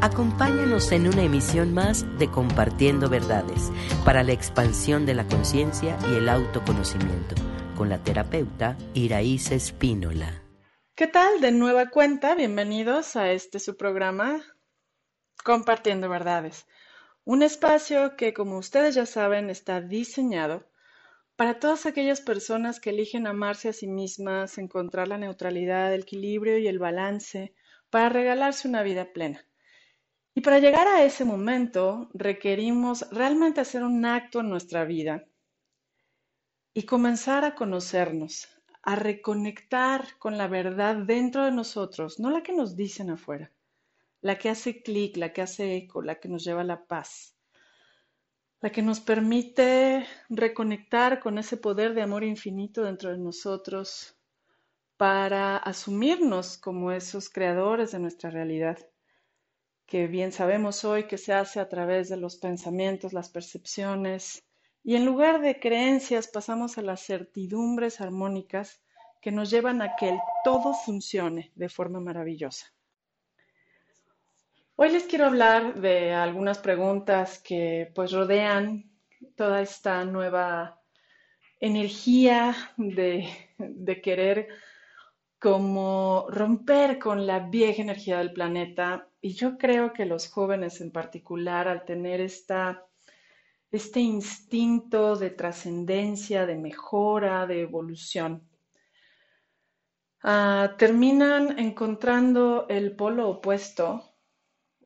Acompáñanos en una emisión más de Compartiendo Verdades para la expansión de la conciencia y el autoconocimiento con la terapeuta Iraíz Espínola. ¿Qué tal? De nueva cuenta, bienvenidos a este su programa Compartiendo Verdades. Un espacio que, como ustedes ya saben, está diseñado para todas aquellas personas que eligen amarse a sí mismas, encontrar la neutralidad, el equilibrio y el balance para regalarse una vida plena. Y para llegar a ese momento requerimos realmente hacer un acto en nuestra vida y comenzar a conocernos, a reconectar con la verdad dentro de nosotros, no la que nos dicen afuera, la que hace clic, la que hace eco, la que nos lleva a la paz, la que nos permite reconectar con ese poder de amor infinito dentro de nosotros para asumirnos como esos creadores de nuestra realidad que bien sabemos hoy que se hace a través de los pensamientos, las percepciones, y en lugar de creencias pasamos a las certidumbres armónicas que nos llevan a que el todo funcione de forma maravillosa. Hoy les quiero hablar de algunas preguntas que pues rodean toda esta nueva energía de, de querer como romper con la vieja energía del planeta. Y yo creo que los jóvenes en particular, al tener esta, este instinto de trascendencia, de mejora, de evolución, ah, terminan encontrando el polo opuesto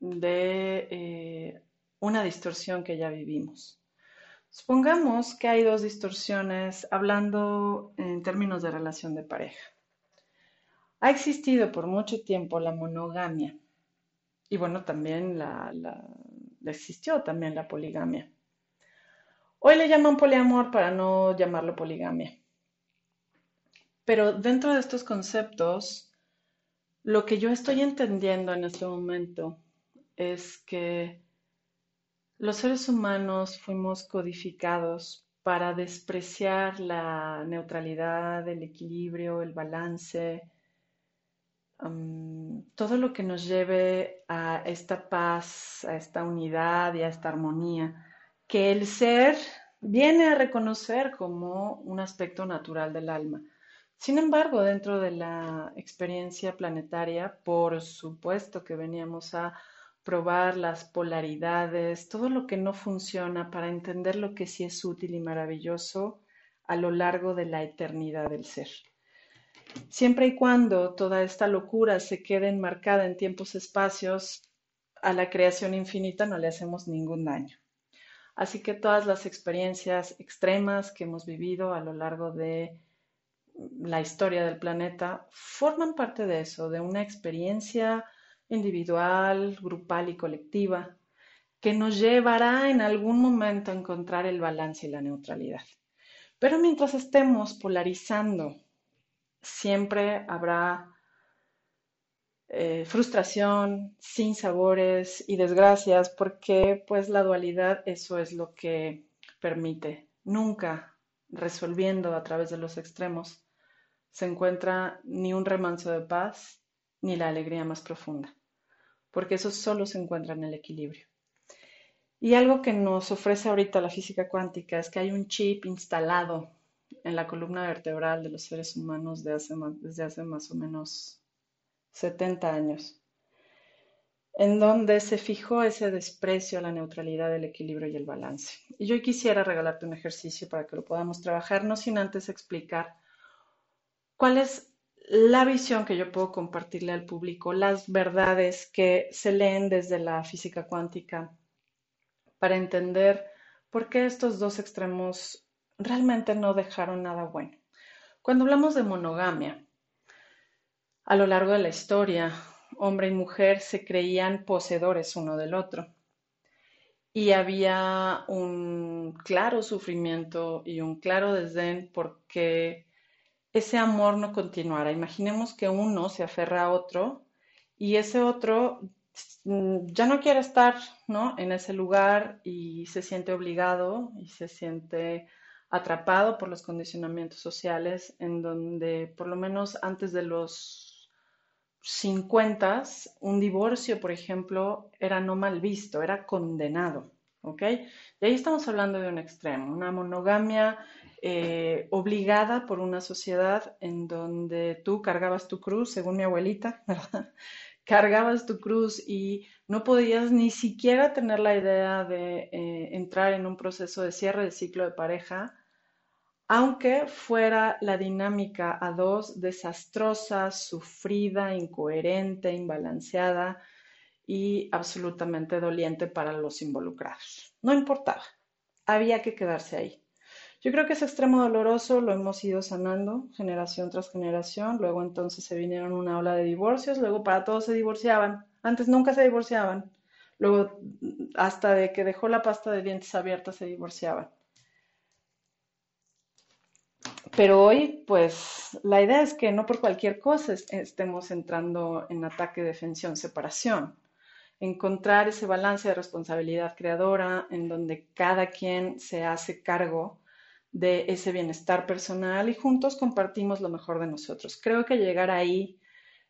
de eh, una distorsión que ya vivimos. Supongamos que hay dos distorsiones hablando en términos de relación de pareja. Ha existido por mucho tiempo la monogamia y bueno, también la, existió también la poligamia. Hoy le llaman poliamor para no llamarlo poligamia. Pero dentro de estos conceptos, lo que yo estoy entendiendo en este momento es que los seres humanos fuimos codificados para despreciar la neutralidad, el equilibrio, el balance, todo lo que nos lleve a esta paz, a esta unidad y a esta armonía, que el ser viene a reconocer como un aspecto natural del alma. Sin embargo, dentro de la experiencia planetaria, por supuesto que veníamos a probar las polaridades, todo lo que no funciona para entender lo que sí es útil y maravilloso a lo largo de la eternidad del ser. Siempre y cuando toda esta locura se quede enmarcada en tiempos espacios, a la creación infinita no le hacemos ningún daño. Así que todas las experiencias extremas que hemos vivido a lo largo de la historia del planeta forman parte de eso, de una experiencia individual, grupal y colectiva que nos llevará en algún momento a encontrar el balance y la neutralidad. Pero mientras estemos polarizando siempre habrá eh, frustración, sin sabores y desgracias, porque pues la dualidad eso es lo que permite. Nunca resolviendo a través de los extremos se encuentra ni un remanso de paz ni la alegría más profunda, porque eso solo se encuentra en el equilibrio. Y algo que nos ofrece ahorita la física cuántica es que hay un chip instalado en la columna vertebral de los seres humanos desde hace más o menos 70 años, en donde se fijó ese desprecio a la neutralidad, el equilibrio y el balance. Y yo quisiera regalarte un ejercicio para que lo podamos trabajar, no sin antes explicar cuál es la visión que yo puedo compartirle al público, las verdades que se leen desde la física cuántica para entender por qué estos dos extremos realmente no dejaron nada bueno. Cuando hablamos de monogamia, a lo largo de la historia, hombre y mujer se creían poseedores uno del otro. Y había un claro sufrimiento y un claro desdén porque ese amor no continuara. Imaginemos que uno se aferra a otro y ese otro mm, ya no quiere estar ¿no? en ese lugar y se siente obligado y se siente atrapado por los condicionamientos sociales en donde por lo menos antes de los 50, un divorcio, por ejemplo, era no mal visto, era condenado. ¿Ok? Y ahí estamos hablando de un extremo, una monogamia eh, obligada por una sociedad en donde tú cargabas tu cruz, según mi abuelita, ¿verdad? Cargabas tu cruz y no podías ni siquiera tener la idea de eh, entrar en un proceso de cierre de ciclo de pareja, aunque fuera la dinámica a dos desastrosa, sufrida, incoherente, imbalanceada y absolutamente doliente para los involucrados. No importaba, había que quedarse ahí. Yo creo que ese extremo doloroso lo hemos ido sanando generación tras generación. Luego entonces se vinieron una ola de divorcios, luego para todos se divorciaban. Antes nunca se divorciaban. Luego hasta de que dejó la pasta de dientes abierta se divorciaban. Pero hoy, pues, la idea es que no por cualquier cosa estemos entrando en ataque, defensión, separación. Encontrar ese balance de responsabilidad creadora en donde cada quien se hace cargo de ese bienestar personal y juntos compartimos lo mejor de nosotros. Creo que llegar ahí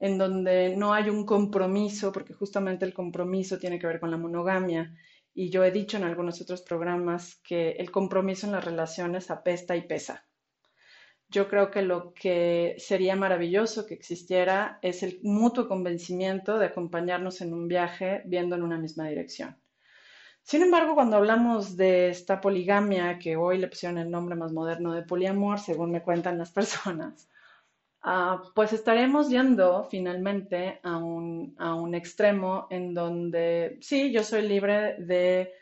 en donde no hay un compromiso, porque justamente el compromiso tiene que ver con la monogamia, y yo he dicho en algunos otros programas que el compromiso en las relaciones apesta y pesa. Yo creo que lo que sería maravilloso que existiera es el mutuo convencimiento de acompañarnos en un viaje viendo en una misma dirección. Sin embargo, cuando hablamos de esta poligamia, que hoy le pusieron el nombre más moderno de poliamor, según me cuentan las personas, ah, pues estaremos yendo finalmente a un, a un, extremo en donde sí, yo soy libre de,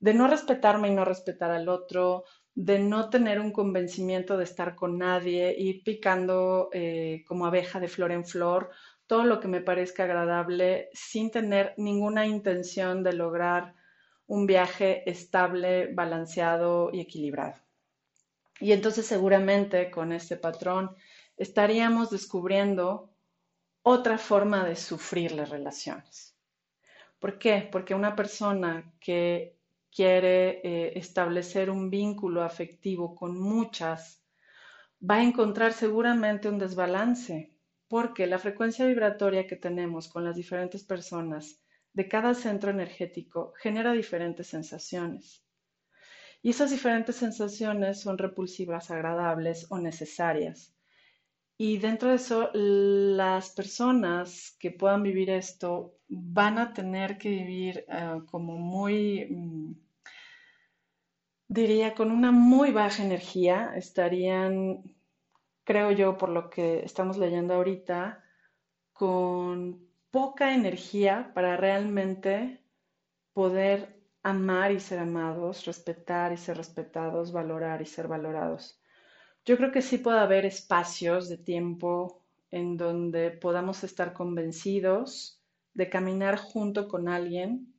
de no respetarme y no respetar al otro, de no tener un convencimiento de estar con nadie, ir picando eh, como abeja de flor en flor todo lo que me parezca agradable sin tener ninguna intención de lograr un viaje estable, balanceado y equilibrado. Y entonces seguramente con este patrón estaríamos descubriendo otra forma de sufrir las relaciones. ¿Por qué? Porque una persona que quiere eh, establecer un vínculo afectivo con muchas, va a encontrar seguramente un desbalance, porque la frecuencia vibratoria que tenemos con las diferentes personas de cada centro energético genera diferentes sensaciones. Y esas diferentes sensaciones son repulsivas, agradables o necesarias. Y dentro de eso, las personas que puedan vivir esto van a tener que vivir eh, como muy, mm, diría, con una muy baja energía. Estarían, creo yo, por lo que estamos leyendo ahorita, con poca energía para realmente poder amar y ser amados, respetar y ser respetados, valorar y ser valorados. Yo creo que sí puede haber espacios de tiempo en donde podamos estar convencidos de caminar junto con alguien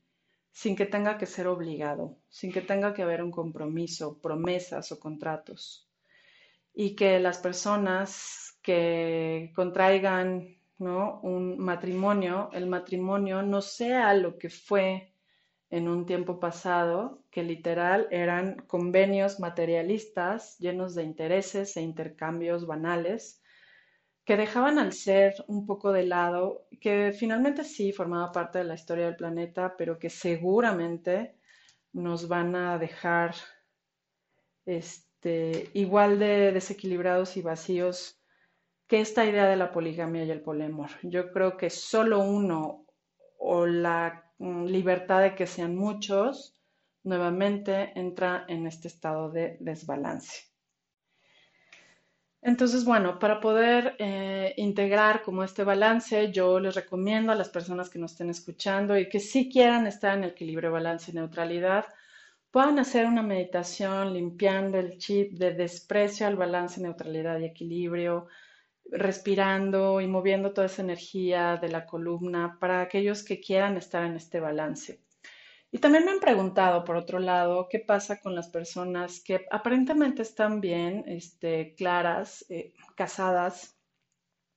sin que tenga que ser obligado, sin que tenga que haber un compromiso, promesas o contratos. Y que las personas que contraigan un matrimonio, el matrimonio no sea lo que fue en un tiempo pasado, que literal eran convenios materialistas llenos de intereses e intercambios banales, que dejaban al ser un poco de lado, que finalmente sí formaba parte de la historia del planeta, pero que seguramente nos van a dejar este, igual de desequilibrados y vacíos que esta idea de la poligamia y el poliamor. Yo creo que solo uno o la mm, libertad de que sean muchos nuevamente entra en este estado de desbalance. Entonces, bueno, para poder eh, integrar como este balance, yo les recomiendo a las personas que nos estén escuchando y que sí quieran estar en equilibrio, balance y neutralidad, puedan hacer una meditación limpiando el chip de desprecio al balance, neutralidad y equilibrio, respirando y moviendo toda esa energía de la columna para aquellos que quieran estar en este balance. Y también me han preguntado, por otro lado, qué pasa con las personas que aparentemente están bien, este, claras, eh, casadas,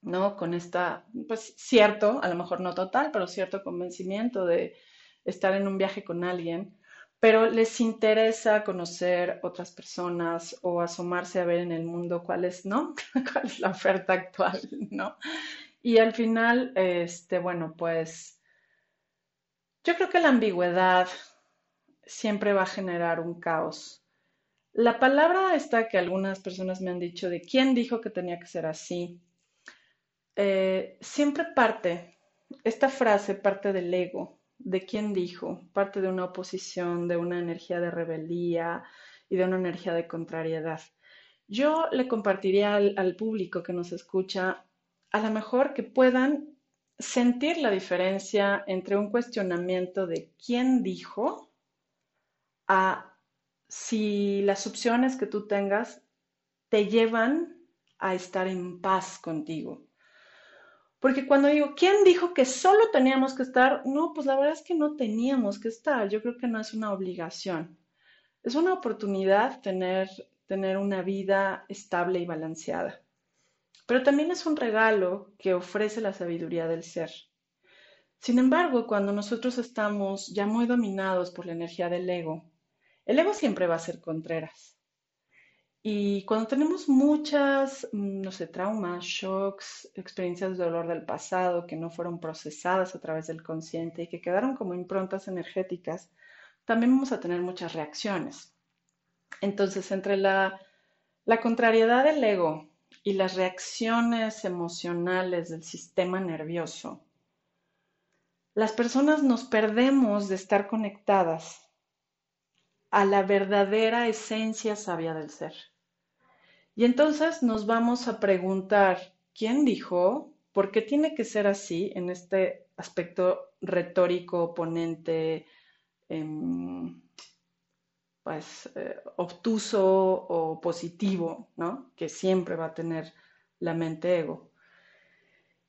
¿no? Con esta, pues cierto, a lo mejor no total, pero cierto convencimiento de estar en un viaje con alguien, pero les interesa conocer otras personas o asomarse a ver en el mundo cuál es, ¿no? cuál es la oferta actual, ¿no? Y al final, este, bueno, pues yo creo que la ambigüedad siempre va a generar un caos. La palabra esta que algunas personas me han dicho de quién dijo que tenía que ser así, eh, siempre parte, esta frase parte del ego, de quién dijo, parte de una oposición, de una energía de rebeldía y de una energía de contrariedad. Yo le compartiría al, público que nos escucha, a lo mejor que puedan sentir la diferencia entre un cuestionamiento de quién dijo a si las opciones que tú tengas te llevan a estar en paz contigo. Porque cuando digo, ¿quién dijo que solo teníamos que estar? No, pues la verdad es que no teníamos que estar. Yo creo que no es una obligación. Es una oportunidad tener, tener una vida estable y balanceada. Pero también es un regalo que ofrece la sabiduría del ser. Sin embargo, cuando nosotros estamos ya muy dominados por la energía del ego, el ego siempre va a ser contreras. Y cuando tenemos muchas, mm, no sé, traumas, shocks, experiencias de dolor del pasado que no fueron procesadas a través del consciente y que quedaron como improntas energéticas, también vamos a tener muchas reacciones. Entonces, entre la, la contrariedad del ego y las reacciones emocionales del sistema nervioso, las personas nos perdemos de estar conectadas a la verdadera esencia sabia del ser. Y entonces nos vamos a preguntar, ¿quién dijo? ¿Por qué tiene que ser así en este aspecto retórico, oponente, em, pues eh, obtuso o positivo, ¿no? Que siempre va a tener la mente ego.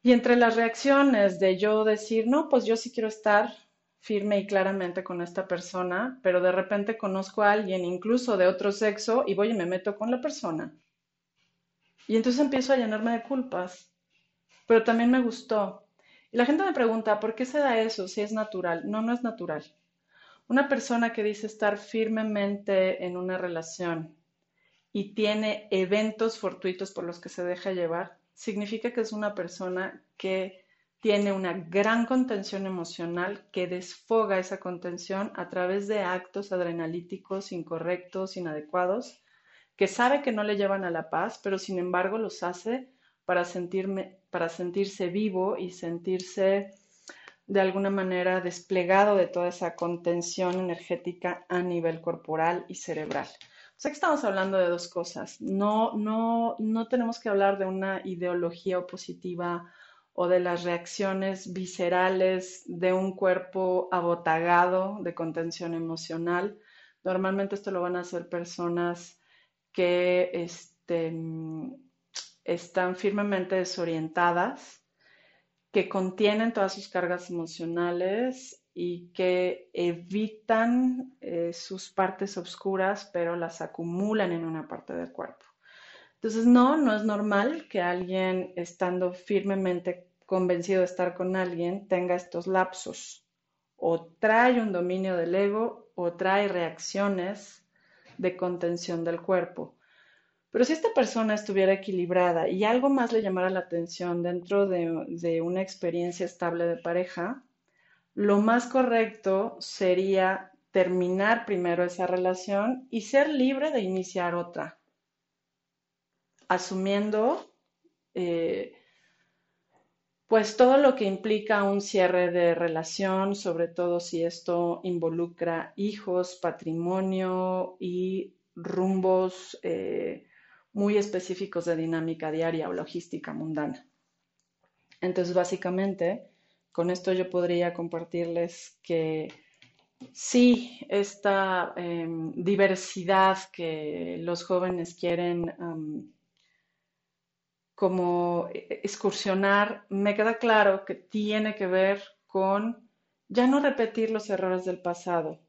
Y entre las reacciones de yo decir, no, pues yo sí quiero estar firme y claramente con esta persona, pero de repente conozco a alguien incluso de otro sexo y voy y me meto con la persona. Y entonces empiezo a llenarme de culpas, pero también me gustó. Y la gente me pregunta, ¿por qué se da eso si es natural? No, no es natural. Una persona que dice estar firmemente en una relación y tiene eventos fortuitos por los que se deja llevar, significa que es una persona que tiene una gran contención emocional que desfoga esa contención a través de actos adrenalíticos incorrectos, inadecuados, que sabe que no le llevan a la paz, pero sin embargo los hace para, sentirme, para sentirse vivo y sentirse de alguna manera desplegado de toda esa contención energética a nivel corporal y cerebral. O sea que estamos hablando de dos cosas. No, no, no tenemos que hablar de una ideología opositiva o de las reacciones viscerales de un cuerpo abotagado de contención emocional. Normalmente esto lo van a hacer personas que este, están firmemente desorientadas, que contienen todas sus cargas emocionales y que evitan eh, sus partes oscuras, pero las acumulan en una parte del cuerpo. Entonces, no, no es normal que alguien estando firmemente convencido de estar con alguien tenga estos lapsos. O trae un dominio del ego o trae reacciones de contención del cuerpo. Pero si esta persona estuviera equilibrada y algo más le llamara la atención dentro de, una experiencia estable de pareja, lo más correcto sería terminar primero esa relación y ser libre de iniciar otra, asumiendo eh, pues todo lo que implica un cierre de relación, sobre todo si esto involucra hijos, patrimonio y rumbos eh, muy específicos de dinámica diaria o logística mundana. Entonces, básicamente, con esto yo podría compartirles que sí, esta em, diversidad que los jóvenes quieren como eh, excursionar, me queda claro que tiene que ver con ya no repetir los errores del pasado,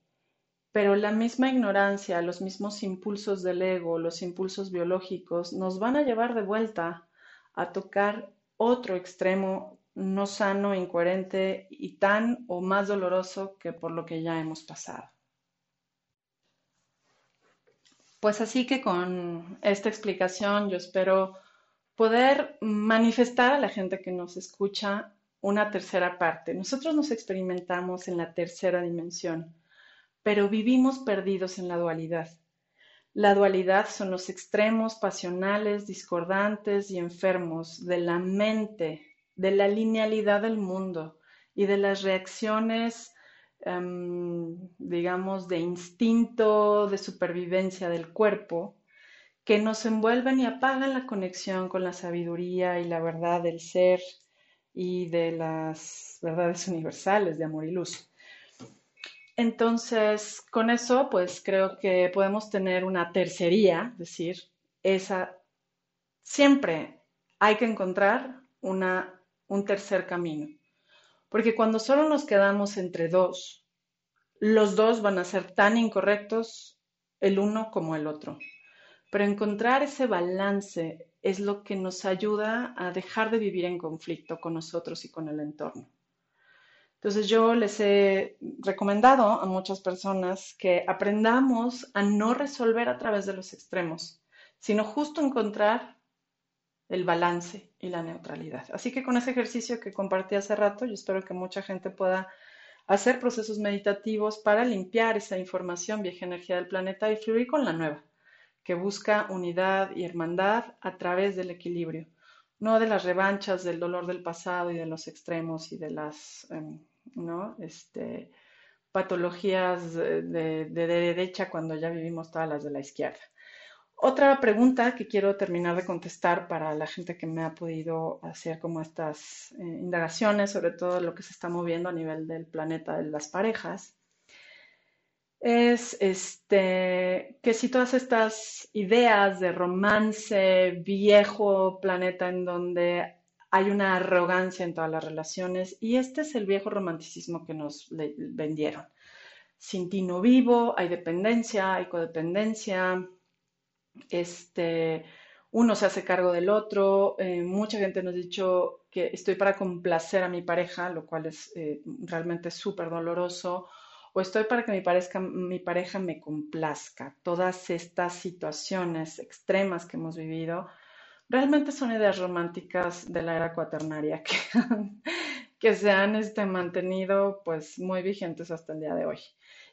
pero la misma ignorancia, los mismos impulsos del ego, los impulsos biológicos, nos van a llevar de vuelta a tocar otro extremo no sano, incoherente y tan o más doloroso que por lo que ya hemos pasado. Pues así que con esta explicación yo espero poder manifestar a la gente que nos escucha una tercera parte. Nosotros nos experimentamos en la tercera dimensión, pero vivimos perdidos en la dualidad. La dualidad son los extremos pasionales, discordantes y enfermos de la mente, de la linealidad del mundo y de las reacciones, em, digamos, de instinto, de supervivencia del cuerpo que nos envuelven y apagan la conexión con la sabiduría y la verdad del ser y de las verdades universales de amor y luz. Entonces, con eso, pues creo que podemos tener una tercería, es decir, esa siempre hay que encontrar una, un tercer camino. Porque cuando solo nos quedamos entre dos, los dos van a ser tan incorrectos el uno como el otro. Pero encontrar ese balance es lo que nos ayuda a dejar de vivir en conflicto con nosotros y con el entorno. Entonces yo les he recomendado a muchas personas que aprendamos a no resolver a través de los extremos, sino justo encontrar el balance y la neutralidad. Así que con ese ejercicio que compartí hace rato, yo espero que mucha gente pueda hacer procesos meditativos para limpiar esa información vieja energía del planeta y fluir con la nueva que busca unidad y hermandad a través del equilibrio, no de las revanchas del dolor del pasado y de los extremos y de las em, este, patologías de, de, derecha cuando ya vivimos todas las de la izquierda. Otra pregunta que quiero terminar de contestar para la gente que me ha podido hacer como estas eh, indagaciones sobre todo lo que se está moviendo a nivel del planeta de las parejas es este, que si todas estas ideas de romance, viejo planeta en donde hay una arrogancia en todas las relaciones, y este es el viejo romanticismo que nos vendieron. Sin ti no vivo, hay dependencia, hay codependencia, este, uno se hace cargo del otro, eh, mucha gente nos ha dicho que estoy para complacer a mi pareja, lo cual es eh, realmente súper doloroso, o estoy para que mi, mi pareja me complazca. Todas estas situaciones extremas que hemos vivido realmente son ideas románticas de la era cuaternaria que, que se han este, mantenido pues muy vigentes hasta el día de hoy.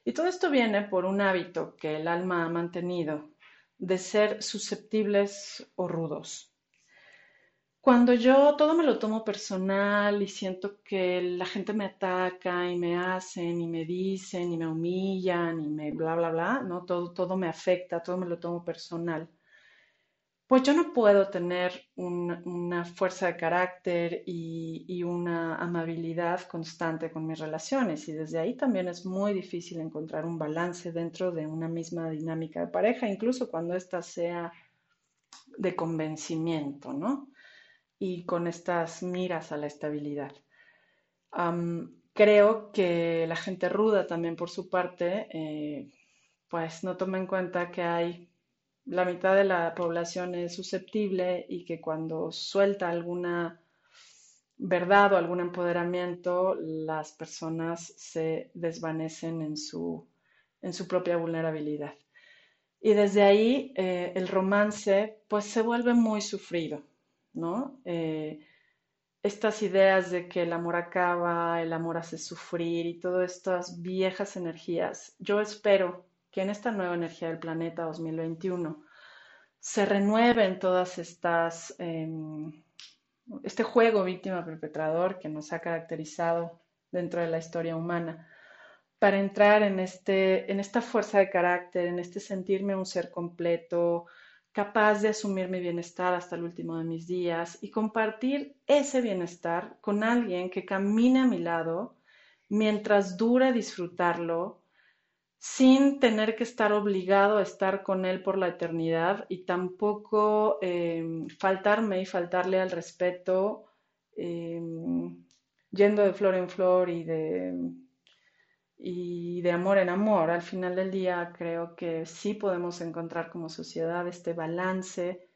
Y todo esto viene por un hábito que el alma ha mantenido de ser susceptibles o rudos. Cuando yo todo me lo tomo personal y siento que la gente me ataca y me hacen y me dicen y me humillan y me bla, bla, bla, ¿no? Todo, todo me afecta, todo me lo tomo personal. Pues yo no puedo tener una fuerza de carácter y, y una amabilidad constante con mis relaciones y desde ahí también es muy difícil encontrar un balance dentro de una misma dinámica de pareja, incluso cuando ésta sea de convencimiento, ¿no? Y con estas miras a la estabilidad. creo que la gente ruda también por su parte, eh, pues no toma en cuenta que hay la mitad de la población es susceptible y que cuando suelta alguna verdad o algún empoderamiento, las personas se desvanecen en su, en su propia vulnerabilidad. Y desde ahí eh, el romance pues se vuelve muy sufrido. ¿No? Eh, estas ideas de que el amor acaba, el amor hace sufrir y todas estas viejas energías. Yo espero que en esta nueva energía del planeta 2021 se renueven todas estas, em, este juego víctima-perpetrador que nos ha caracterizado dentro de la historia humana, para entrar en, este, en esta fuerza de carácter, en este sentirme un ser completo, capaz de asumir mi bienestar hasta el último de mis días y compartir ese bienestar con alguien que camine a mi lado mientras dure disfrutarlo sin tener que estar obligado a estar con él por la eternidad y tampoco em, faltarme y faltarle al respeto em, yendo de flor en flor y de y de amor en amor. Al final del día creo que sí podemos encontrar como sociedad este balance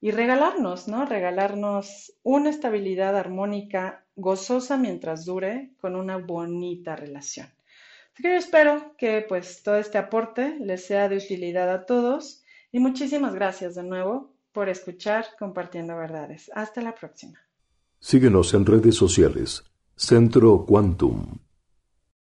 y regalarnos, ¿no? Regalarnos una estabilidad armónica, gozosa mientras dure, con una bonita relación. Así que yo espero que pues todo este aporte les sea de utilidad a todos y muchísimas gracias de nuevo por escuchar Compartiendo Verdades. Hasta la próxima. Síguenos en redes sociales. Centro Quantum.